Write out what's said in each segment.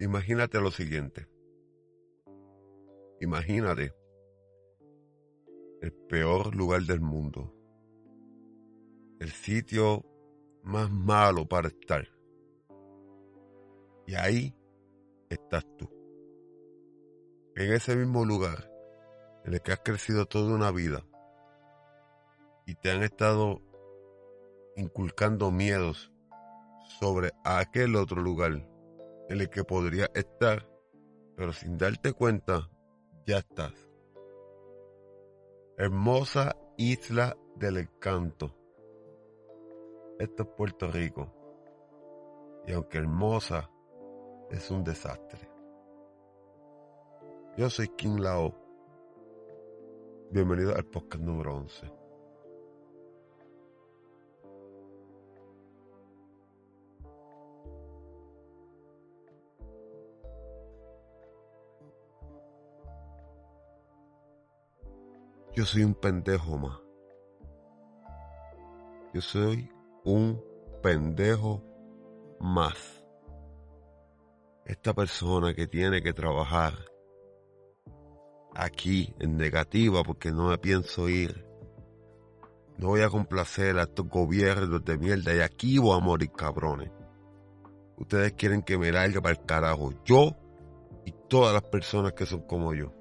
Imagínate lo siguiente. Imagínate el peor lugar del mundo. El sitio más malo para estar. Y ahí estás tú. En ese mismo lugar en el que has crecido toda una vida y te han estado inculcando miedos sobre aquel otro lugar en el que podría estar, pero sin darte cuenta, ya estás. Hermosa isla del encanto. Esto es Puerto Rico. Y aunque hermosa, es un desastre. Yo soy King Lao. Bienvenido al podcast número 11. Yo soy un pendejo más. Yo soy un pendejo más. Esta persona que tiene que trabajar aquí en negativa porque no me pienso ir. No voy a complacer a estos gobiernos de mierda y aquí voy a morir cabrones. Ustedes quieren que me largue para el carajo. Yo y todas las personas que son como yo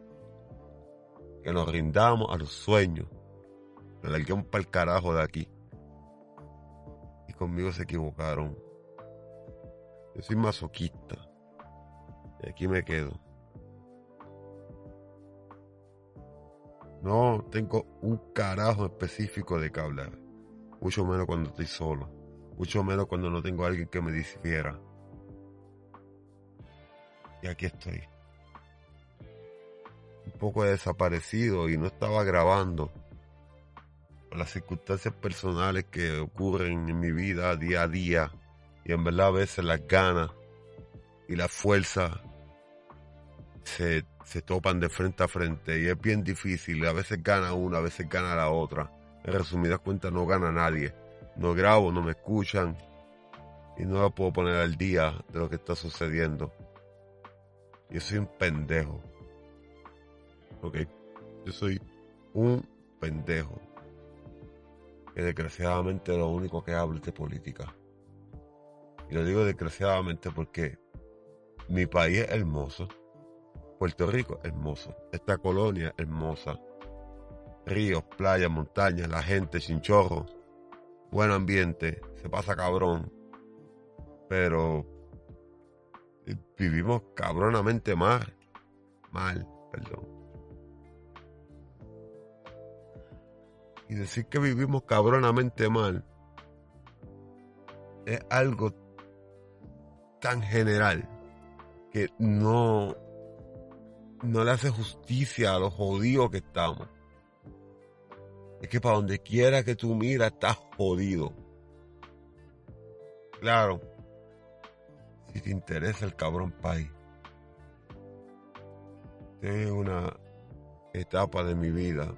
que nos rindamos a los sueños. Me larguemos para el carajo de aquí. Y conmigo se equivocaron. Yo soy masoquista. Y aquí me quedo. No tengo un carajo específico de que hablar. Mucho menos cuando estoy solo. Mucho menos cuando no tengo a alguien que me difiera. Y aquí estoy poco desaparecido y no estaba grabando las circunstancias personales que ocurren en mi vida día a día y en verdad a veces las ganas y la fuerza se, se topan de frente a frente y es bien difícil, a veces gana una, a veces gana la otra. En resumidas cuentas no gana nadie. No grabo, no me escuchan y no la puedo poner al día de lo que está sucediendo. Yo soy un pendejo. ¿Ok? Yo soy un pendejo. Que desgraciadamente lo único que hablo es de política. Y lo digo desgraciadamente porque mi país es hermoso. Puerto Rico es hermoso. Esta colonia es hermosa. Ríos, playas, montañas, la gente, chinchorro. Buen ambiente. Se pasa cabrón. Pero vivimos cabronamente mal. Mal, perdón. Y decir que vivimos cabronamente mal es algo tan general que no, no le hace justicia a los jodidos que estamos. Es que para donde quiera que tú miras estás jodido. Claro, si te interesa el cabrón país. Es una etapa de mi vida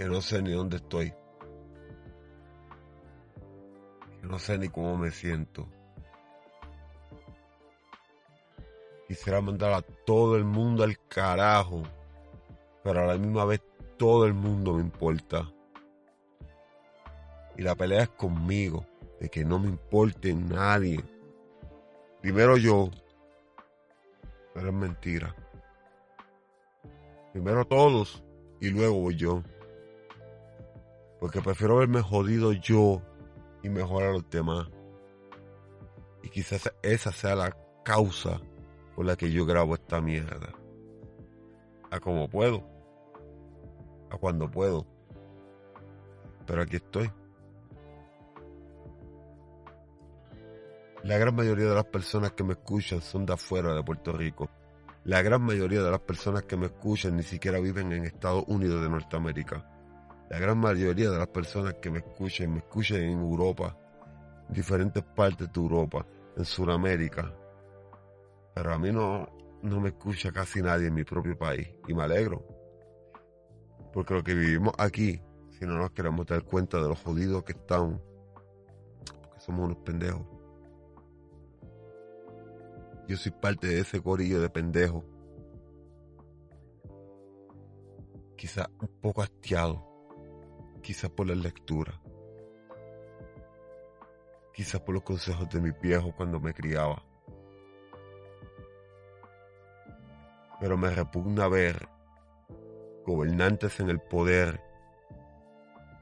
que no sé ni dónde estoy, que no sé ni cómo me siento. Quisiera mandar a todo el mundo al carajo, pero a la misma vez todo el mundo me importa. Y la pelea es conmigo, de que no me importe nadie. Primero yo, pero es mentira. Primero todos y luego yo. Porque prefiero verme jodido yo y mejorar a los demás. Y quizás esa sea la causa por la que yo grabo esta mierda. A como puedo. A cuando puedo. Pero aquí estoy. La gran mayoría de las personas que me escuchan son de afuera de Puerto Rico. La gran mayoría de las personas que me escuchan ni siquiera viven en Estados Unidos de Norteamérica la gran mayoría de las personas que me escuchan, me escuchan en Europa, en diferentes partes de Europa, en Sudamérica. Pero a mí no, no me escucha casi nadie en mi propio país y me alegro. Porque lo que vivimos aquí, si no nos queremos dar cuenta de los jodidos que estamos, porque somos unos pendejos. Yo soy parte de ese corillo de pendejos. Quizás un poco hastiado. Quizás por la lectura. Quizás por los consejos de mi viejo cuando me criaba. Pero me repugna ver gobernantes en el poder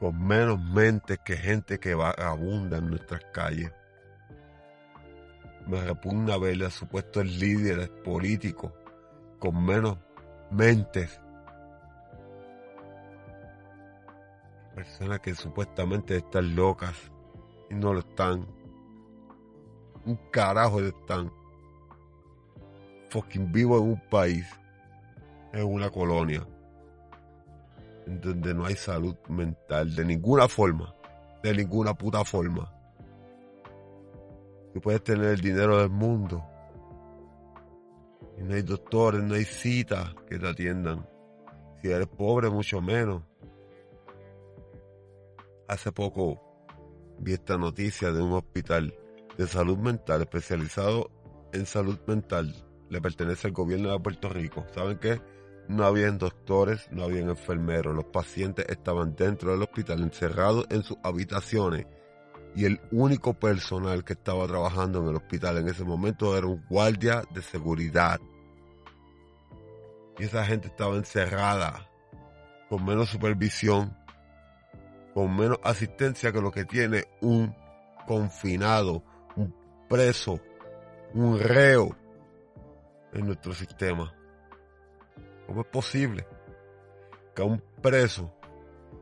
con menos mentes que gente que vagabunda en nuestras calles. Me repugna ver a supuestos líderes políticos con menos mentes. Personas que supuestamente están locas y no lo están. Un carajo están. Fucking vivo en un país, en una colonia donde no hay salud mental de ninguna forma, de ninguna puta forma. Tú puedes tener el dinero del mundo y no hay doctores, no hay citas que te atiendan. Si eres pobre, mucho menos. Hace poco vi esta noticia de un hospital de salud mental especializado en salud mental. Le pertenece al gobierno de Puerto Rico. ¿Saben qué? No habían doctores, no habían enfermeros. Los pacientes estaban dentro del hospital encerrados en sus habitaciones. Y el único personal que estaba trabajando en el hospital en ese momento era un guardia de seguridad. Y esa gente estaba encerrada, con menos supervisión, con menos asistencia que lo que tiene un confinado, un preso, un reo en nuestro sistema. ¿Cómo es posible que a un preso,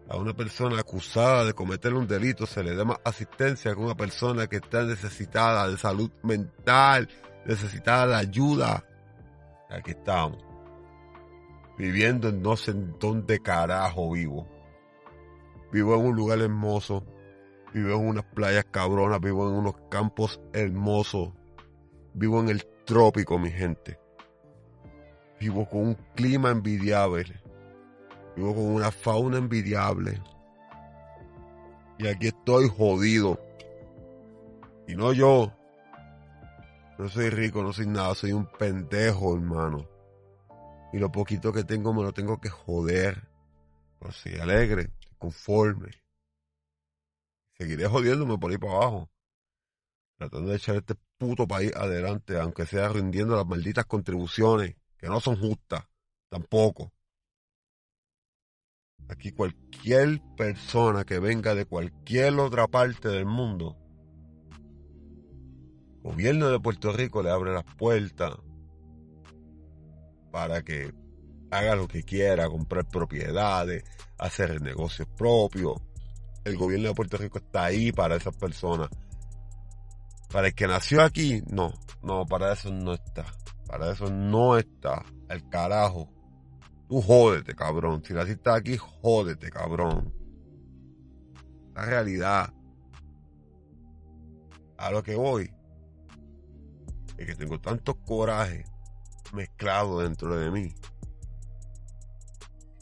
a una persona acusada de cometer un delito, se le dé más asistencia que a una persona que está necesitada de salud mental, necesitada de ayuda? Aquí estamos, viviendo en no sé dónde carajo vivo. Vivo en un lugar hermoso, vivo en unas playas cabronas, vivo en unos campos hermosos, vivo en el trópico, mi gente Vivo con un clima envidiable. Vivo con una fauna envidiable. Y aquí estoy jodido. Y no yo. No soy rico, no soy nada, soy un pendejo, hermano. Y lo poquito que tengo me lo tengo que joder. Pero soy alegre, conforme. Seguiré jodiéndome por ahí para abajo. Tratando de echar este puto país adelante, aunque sea rindiendo las malditas contribuciones que no son justas, tampoco. Aquí cualquier persona que venga de cualquier otra parte del mundo, el gobierno de Puerto Rico le abre las puertas para que haga lo que quiera, comprar propiedades, hacer negocios propios. El gobierno de Puerto Rico está ahí para esas personas. Para el que nació aquí, no, no, para eso no está. Para eso no está. El carajo. Tú jódete, cabrón. Si naciste aquí, jódete, cabrón. La realidad. A lo que voy. Es que tengo tantos corajes mezclados dentro de mí.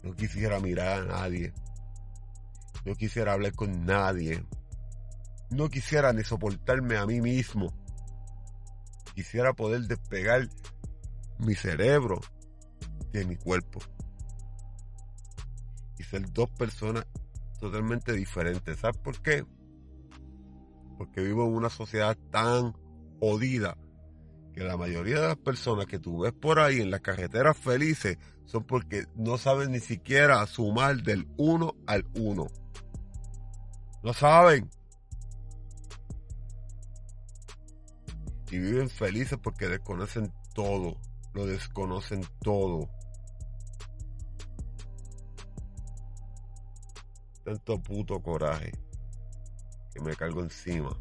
No quisiera mirar a nadie. No quisiera hablar con nadie. No quisiera ni soportarme a mí mismo. Quisiera poder despegar mi cerebro de mi cuerpo. Y ser dos personas totalmente diferentes. ¿Sabes por qué? Porque vivo en una sociedad tan jodida que la mayoría de las personas que tú ves por ahí en las carreteras felices son porque no saben ni siquiera sumar del 1 al 1. No saben. Y viven felices porque desconocen todo lo desconocen todo. Tanto puto coraje que me cargo encima.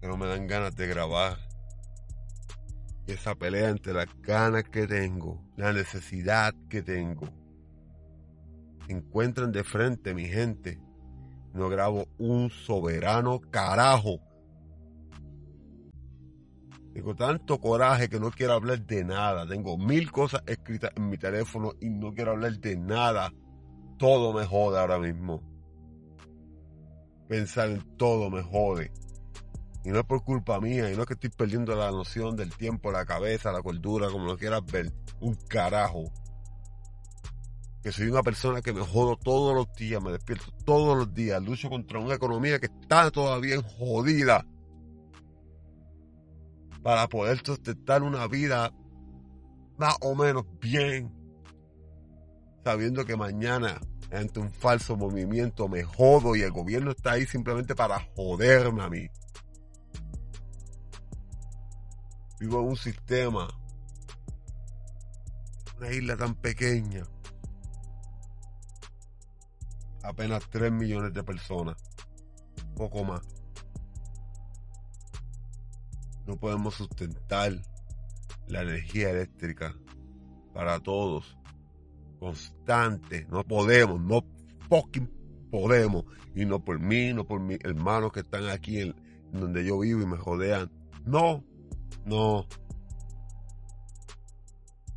Que no me dan ganas de grabar. Esa pelea entre las ganas que tengo, la necesidad que tengo. Encuentran de frente, mi gente. No grabo un soberano carajo tengo tanto coraje que no quiero hablar de nada. Tengo mil cosas escritas en mi teléfono y no quiero hablar de nada. Todo me jode ahora mismo. Pensar en todo me jode. Y no es por culpa mía, y no es que estoy perdiendo la noción del tiempo, la cabeza, la cordura, como lo quieras ver. Un carajo. Que soy una persona que me jodo todos los días, me despierto todos los días, lucho contra una economía que está todavía jodida. Para poder sustentar una vida más o menos bien. Sabiendo que mañana, ante un falso movimiento, me jodo y el gobierno está ahí simplemente para joderme a mí. Vivo en un sistema, una isla tan pequeña, apenas 3 millones de personas, poco más. No podemos sustentar la energía eléctrica para todos, constante, no podemos, no fucking podemos, y no por mí, no por mis hermanos que están aquí en donde yo vivo y me rodean, no, no.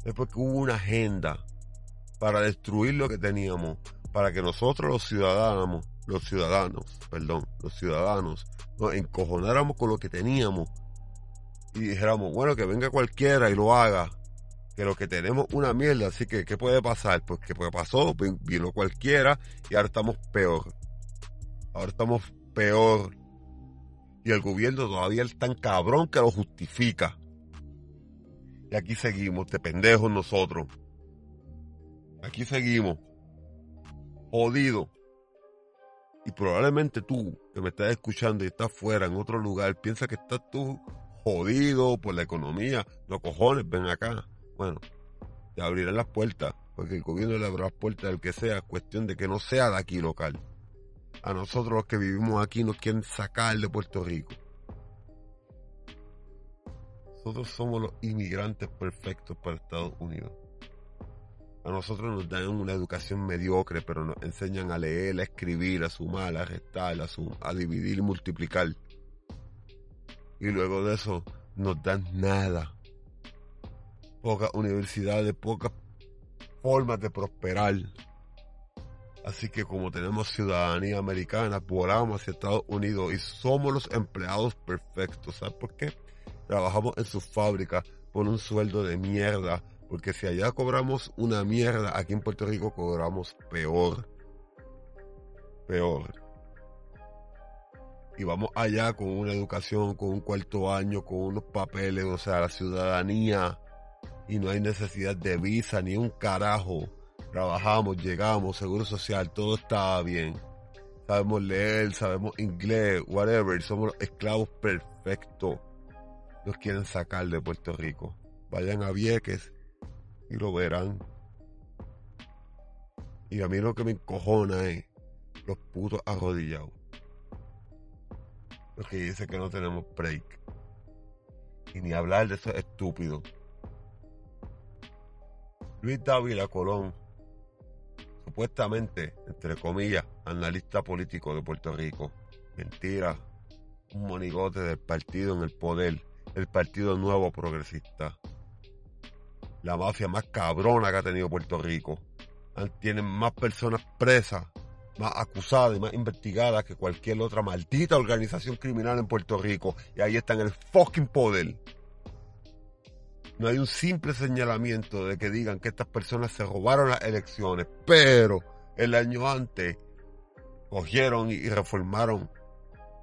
Es porque hubo una agenda para destruir lo que teníamos, para que nosotros los ciudadanos, los ciudadanos, perdón, los ciudadanos, nos encojonáramos con lo que teníamos y dijéramos, bueno, que venga cualquiera y lo haga, que lo que tenemos una mierda, así que, ¿qué puede pasar? Pues que pasó, vino cualquiera y ahora estamos peor. Ahora estamos peor y el gobierno todavía es tan cabrón que lo justifica. Y aquí seguimos, de pendejos nosotros. Aquí seguimos, jodido. Y probablemente tú, que me estás escuchando y estás fuera en otro lugar, piensas que estás tú jodido por la economía. No cojones, ven acá. Bueno, te abrirán las puertas, porque el gobierno le abrirá las puertas al que sea, cuestión de que no sea de aquí local a nosotros los que vivimos aquí nos quieren sacar de Puerto Rico. Nosotros somos los inmigrantes perfectos para Estados Unidos. A nosotros nos dan una educación mediocre, pero nos enseñan a leer, a escribir, a sumar, a restar, a, a dividir y multiplicar. Y luego de eso nos dan nada. Pocas universidades, pocas formas de prosperar. Así que como tenemos ciudadanía americana, volamos hacia Estados Unidos y somos los empleados perfectos. ¿Sabes por qué? Trabajamos en sus fábricas por un sueldo de mierda. Porque si allá cobramos una mierda, aquí en Puerto Rico cobramos peor. Peor. Y vamos allá con una educación, con un cuarto año, con unos papeles, o sea, la ciudadanía. Y no hay necesidad de visa ni un carajo trabajamos, llegamos, seguro social, todo estaba bien. Sabemos leer, sabemos inglés, whatever, somos los esclavos perfectos. Nos quieren sacar de Puerto Rico. Vayan a Vieques y lo verán. Y a mí lo que me encojona es los putos arrodillados. Los que dicen que no tenemos break. Y ni hablar de eso estúpido. Luis Dávila Colón supuestamente, entre comillas, analista político de Puerto Rico. Mentira. Un monigote del partido en el poder, el Partido Nuevo Progresista. La mafia más cabrona que ha tenido Puerto Rico. Tienen más personas presas, más acusadas y más investigadas que cualquier otra maldita organización criminal en Puerto Rico. Y ahí está en el fucking poder. No hay un simple señalamiento de que digan que estas personas se robaron las elecciones, pero el año antes cogieron y reformaron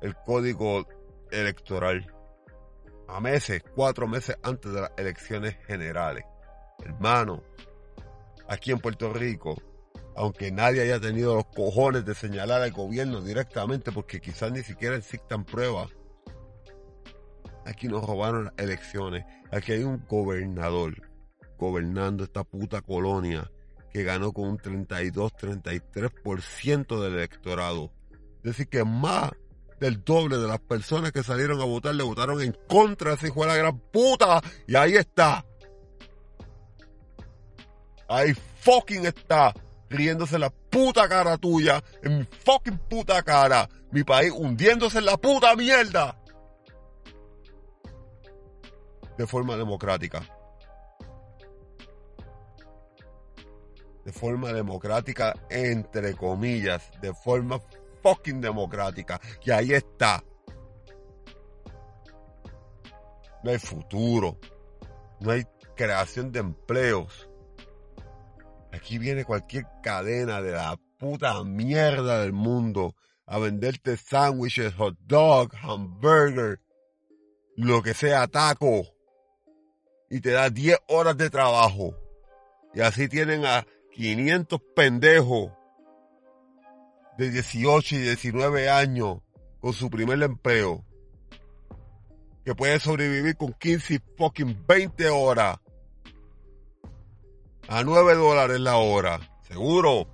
el código electoral a meses, cuatro meses antes de las elecciones generales. Hermano, aquí en Puerto Rico, aunque nadie haya tenido los cojones de señalar al gobierno directamente porque quizás ni siquiera existan pruebas, Aquí nos robaron las elecciones. Aquí hay un gobernador gobernando esta puta colonia que ganó con un 32-33% del electorado. Es decir, que más del doble de las personas que salieron a votar le votaron en contra de ese hijo de la gran puta. Y ahí está. Ahí fucking está. Riéndose la puta cara tuya. En mi fucking puta cara. Mi país hundiéndose en la puta mierda. De forma democrática. De forma democrática, entre comillas, de forma fucking democrática. Y ahí está. no hay futuro, no hay creación de empleos. Aquí viene cualquier cadena de la puta mierda del mundo a venderte sándwiches, hot dog, hamburger, lo que sea taco. Y te da 10 horas de trabajo. Y así tienen a 500 pendejos de 18 y 19 años con su primer empleo. Que puede sobrevivir con 15 fucking 20 horas. A 9 dólares la hora. Seguro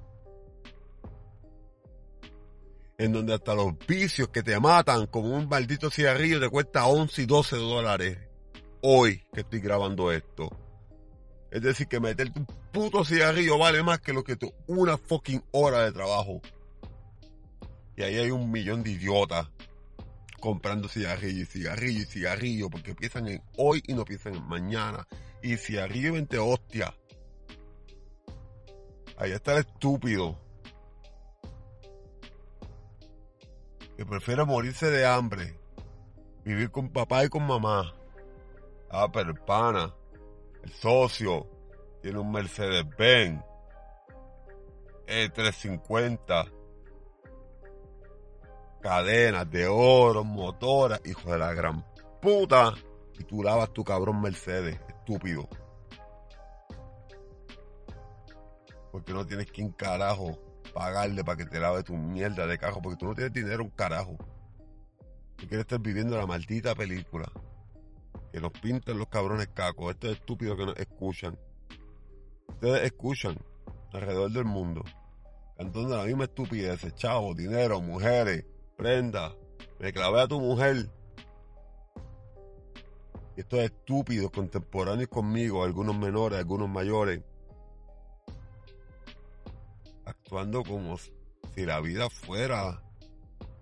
en donde hasta los vicios que te matan como un maldito cigarrillo te cuesta 11 y 12 dólares hoy que estoy grabando esto. Es decir, que meterte un puto cigarrillo vale más que lo que tu una fucking hora de trabajo. Y ahí hay un millón de idiotas comprando cigarrillo y cigarrillo y cigarrillo porque piensan en hoy y no piensan en mañana. Y cigarrillo y 20 hostia. Ahí está el estúpido que prefiere morirse de hambre, vivir con papá y con mamá. Ah, el pana, el socio, tiene un Mercedes-Benz, E350, cadenas de oro, motoras, hijo de la gran puta. Y tú lavas tu cabrón Mercedes, estúpido. Porque no tienes quien carajo pagarle para que te lave tu mierda de carro, porque tú no tienes dinero un carajo. Tú quieres estar viviendo la maldita película. Que nos pintan los cabrones cacos, estos estúpidos que nos escuchan. Ustedes escuchan alrededor del mundo, cantando la misma estupidez, chavo, dinero, mujeres, prenda, me clavé a tu mujer. Y estos estúpidos contemporáneos conmigo, algunos menores, algunos mayores, actuando como si la vida fuera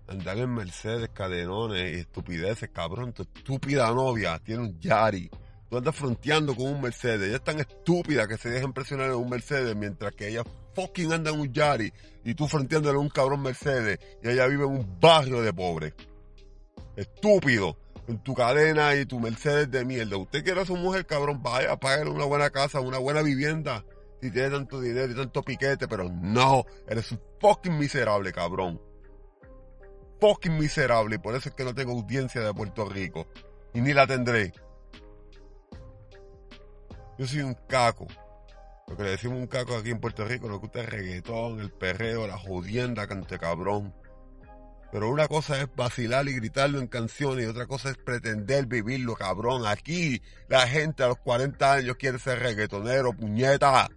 andar en Mercedes, cadenones y estupideces, cabrón. Tu estúpida novia tiene un Yari. Tú andas fronteando con un Mercedes. Ella es tan estúpida que se deja impresionar en un Mercedes mientras que ella fucking anda en un Yari y tú fronteándole a un cabrón Mercedes y ella vive en un barrio de pobres. Estúpido. En tu cadena y tu Mercedes de mierda. Usted quiere a su mujer, cabrón, vaya, págale una buena casa, una buena vivienda si tienes tanto dinero y tanto piquete, pero no, eres un fucking miserable, cabrón. Fucking miserable, y por eso es que no tengo audiencia de Puerto Rico. Y ni la tendré. Yo soy un caco. Lo que le decimos un caco aquí en Puerto Rico, lo que gusta el reggaetón, el perreo, la jodienda, cante cabrón. Pero una cosa es vacilar y gritarlo en canciones y otra cosa es pretender vivirlo, cabrón. Aquí la gente a los 40 años quiere ser reggaetonero, puñeta.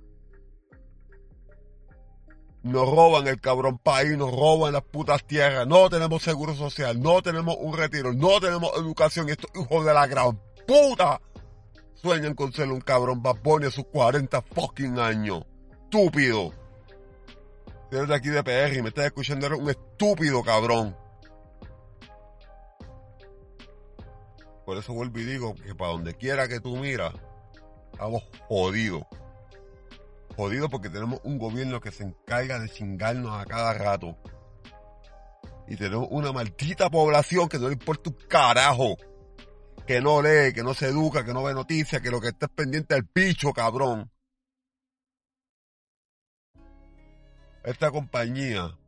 Nos roban el cabrón país, nos roban las putas tierras, no tenemos seguro social, no tenemos un retiro, no tenemos educación estos hijos de la gran puta sueñan con ser un cabrón babón a sus 40 fucking años. Estúpido. Si eres de aquí de PR y me estás escuchando, eres un estúpido cabrón. Por eso vuelvo y digo que para donde quiera que tú miras, estamos jodidos jodido porque tenemos un gobierno que se encarga de chingarnos a cada rato. Y tenemos una maldita población que no le importa un carajo. Que no lee, que no se educa, que no ve noticias, que lo que está es pendiente del picho, cabrón. Esta compañía,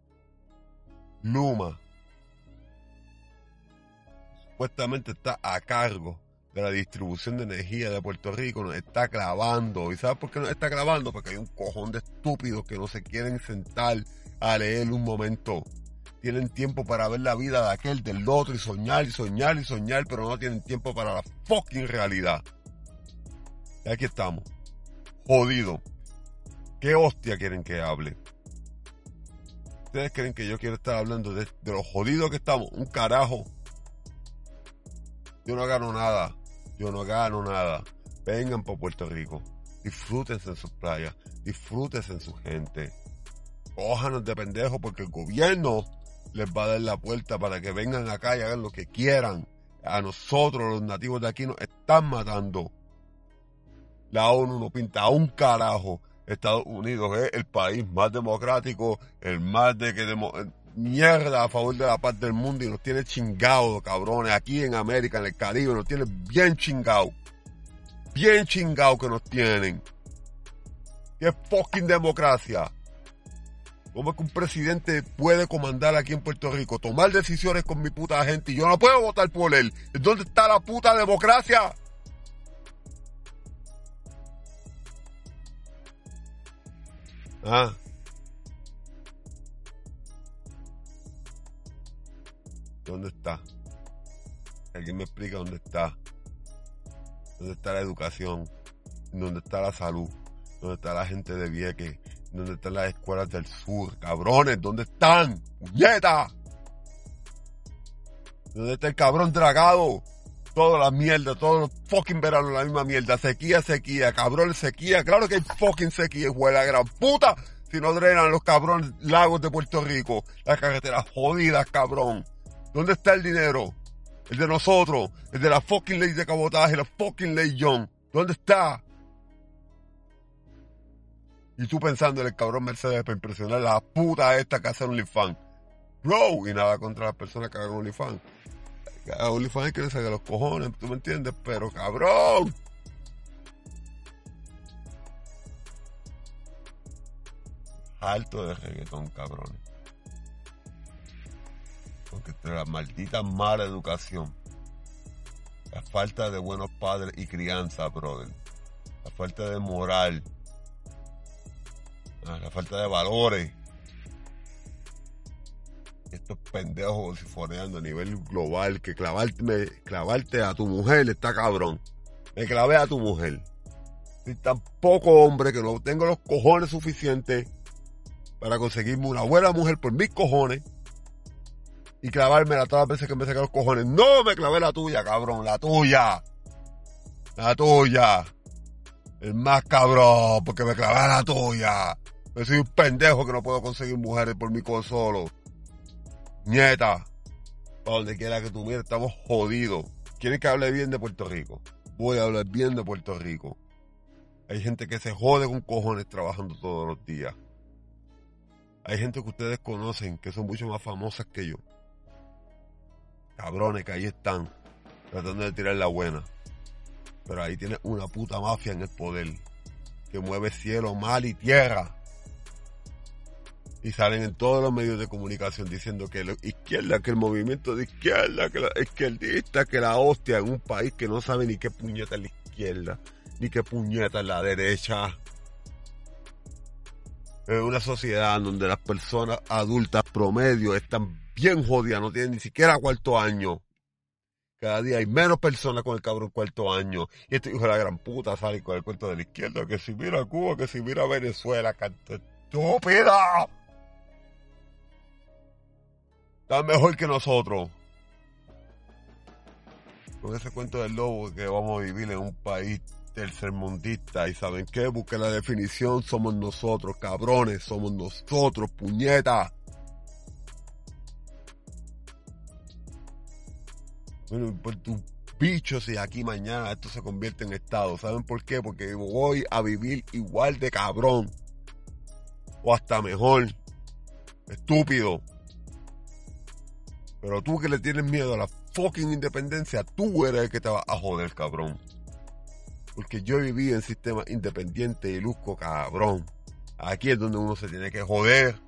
Luma, supuestamente está a cargo de la distribución de energía de Puerto Rico nos está clavando. ¿Y sabes por qué nos está clavando? Porque hay un cojón de estúpidos que no se quieren sentar a leer un momento. Tienen tiempo para ver la vida de aquel, del otro, y soñar, y soñar, y soñar, pero no tienen tiempo para la fucking realidad. Y aquí estamos. Jodido. ¿Qué hostia quieren que hable? ¿Ustedes creen que yo quiero estar hablando de, de lo jodido que estamos? Un carajo. Yo no gano nada yo no gano nada. Vengan por Puerto Rico. Disfrútense en sus playas. Disfrútense en su gente. Cójanos de pendejo porque el gobierno les va a dar la puerta para que vengan acá y hagan lo que quieran. A nosotros, los nativos de aquí, nos están matando. La ONU no pinta a un carajo. Estados Unidos es el país más democrático, el más de que mierda a favor de la paz del mundo y nos tiene chingados, cabrones. Aquí en América, en el Caribe, nos tiene bien chingados. Bien chingados que nos tienen. ¿Qué fucking democracia? ¿Cómo es que un presidente puede comandar aquí en Puerto Rico, tomar decisiones con mi puta gente y yo no puedo votar por él? ¿Dónde está la puta democracia? Ah. ¿Dónde está? Alguien me explica dónde está. ¿Dónde está la educación? ¿Dónde está la salud? ¿Dónde está la gente de Vieques? ¿Dónde están las escuelas del sur? Cabrones, ¿dónde están? ¡Puñeta! ¿Dónde está el cabrón dragado? Toda la mierda, todos los fucking veranos la misma mierda. Sequía, sequía, cabrón, sequía. Claro que hay fucking sequía, hijo la gran puta. Si no drenan los cabrones lagos de Puerto Rico. Las carreteras jodidas, cabrón. ¿Dónde está el dinero? El de nosotros. El de la fucking ley de cabotaje, la fucking ley John. ¿Dónde está? Y tú pensando en el cabrón Mercedes para impresionar a la puta esta que hace OnlyFans. Bro, y nada contra las personas que hagan OnlyFans. A OnlyFans que le los cojones, tú me entiendes, pero cabrón. Alto de reggaetón, cabrones. Porque la maldita mala educación. La falta de buenos padres y crianza, brother. La falta de moral Ah, la falta de valores. Estos pendejos sifoneando a nivel global, que clavarte, clavarte a tu mujer está cabrón. Me clavé a tu mujer. Soy tan poco hombre que no tengo los cojones suficientes para conseguirme una buena mujer por mis cojones y clavármela todas las veces que me saca los cojones. No me clavé la tuya, cabrón, la tuya. La tuya. El más cabrón, porque me clavé la tuya. Yo soy un pendejo que no puedo conseguir mujeres por mi solo. Nieta, donde quiera que tú mires, estamos jodidos. ¿Quieren que hable bien de Puerto Rico? Voy a hablar bien de Puerto Rico. Hay gente que se jode con cojones trabajando todos los días. Hay gente que ustedes conocen que son mucho más famosas que yo. Cabrones que ahí están, tratando de tirar la buena. Pero ahí tiene una puta mafia en el poder, que mueve cielo, mal y tierra y salen en todos los medios de comunicación diciendo que la izquierda, que el movimiento de izquierda, que la izquierdista, que la hostia en un país que no sabe ni qué puñeta es la izquierda, ni qué puñeta es la derecha. Es una sociedad donde las personas adultas promedio están bien jodidas, no tienen ni siquiera cuarto año. Cada día hay menos personas con el cabrón cuarto año. Y este hijo de la gran puta sale con el cuento de la izquierda, que si mira Cuba, que si mira Venezuela, canto estúpida. Está mejor que nosotros. Con ese cuento del lobo que vamos a vivir en un país tercermundista y saben qué, busquen la definición, somos nosotros, cabrones, somos nosotros, puñeta. Bueno, por tu bicho si aquí mañana esto se convierte en Estado. ¿Saben por qué? Porque voy a vivir igual de cabrón. O hasta mejor. Estúpido. Pero tú que le tienes miedo a la fucking independencia, tú eres el que te va a joder, cabrón. Porque yo viví en sistema independiente y luzco, cabrón. Aquí es donde uno se tiene que joder.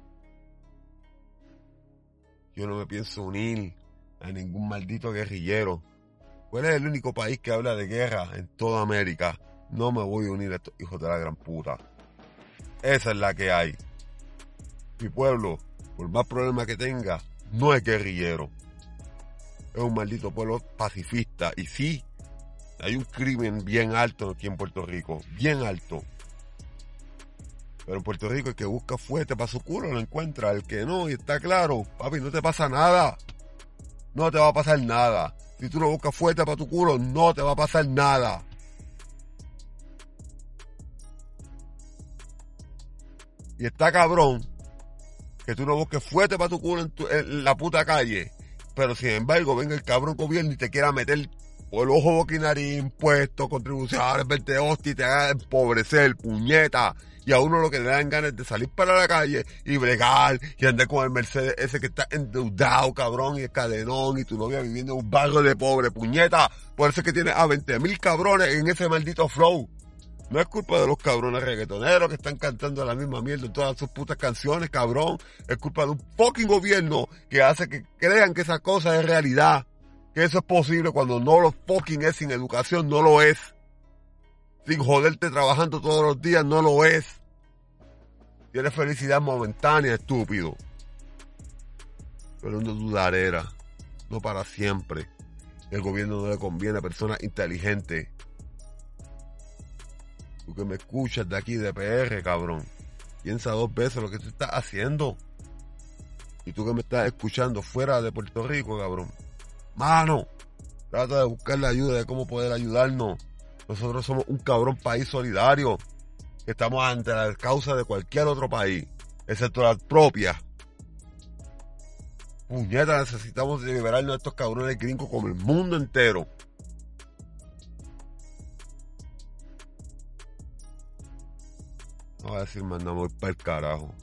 Yo no me pienso unir a ningún maldito guerrillero. ¿Cuál es el único país que habla de guerra en toda América? No me voy a unir a estos hijos de la gran puta. Esa es la que hay. Mi pueblo, por más problemas que tenga, no es guerrillero. Es un maldito pueblo pacifista. Y sí, hay un crimen bien alto aquí en Puerto Rico. Bien alto. Pero en Puerto Rico el que busca fuerte para su culo lo encuentra. El que no, y está claro, papi, no te pasa nada. No te va a pasar nada. Si tú no buscas fuerte para tu culo, no te va a pasar nada. Y está cabrón que tú no busques fuerte para tu culo en, la puta calle, pero sin embargo venga el cabrón gobierno y te quiera meter por el ojo, boquinarín, impuestos, contribuciones, verte hostia y te haga empobrecer, puñeta. Y a uno lo que le dan ganas es de salir para la calle y bregar y andar con el Mercedes ese que está endeudado, cabrón, y el cadenón y tu novia viviendo en un barrio de pobre, puñeta. Por eso es que tienes a 20 mil cabrones en ese maldito flow. No es culpa de los cabrones reggaetoneros que están cantando la misma mierda en todas sus putas canciones, cabrón. Es culpa de un fucking gobierno que hace que crean que esa cosa es realidad. Que eso es posible cuando no lo fucking es sin educación, no lo es. Sin joderte trabajando todos los días, no lo es. Tienes felicidad momentánea, estúpido. Pero no dudarera. No para siempre. El gobierno no le conviene a personas inteligentes Tú que me escuchas de aquí, de PR, cabrón. Piensa dos veces lo que tú estás haciendo. Y tú que me estás escuchando fuera de Puerto Rico, cabrón. Mano, trata de buscar la ayuda de cómo poder ayudarnos. Nosotros somos un cabrón país solidario. Estamos ante la causa de cualquier otro país, excepto la propia. Puñeta, necesitamos liberarnos de estos cabrones gringos como el mundo entero. No voy a decir mandamos para el carajo.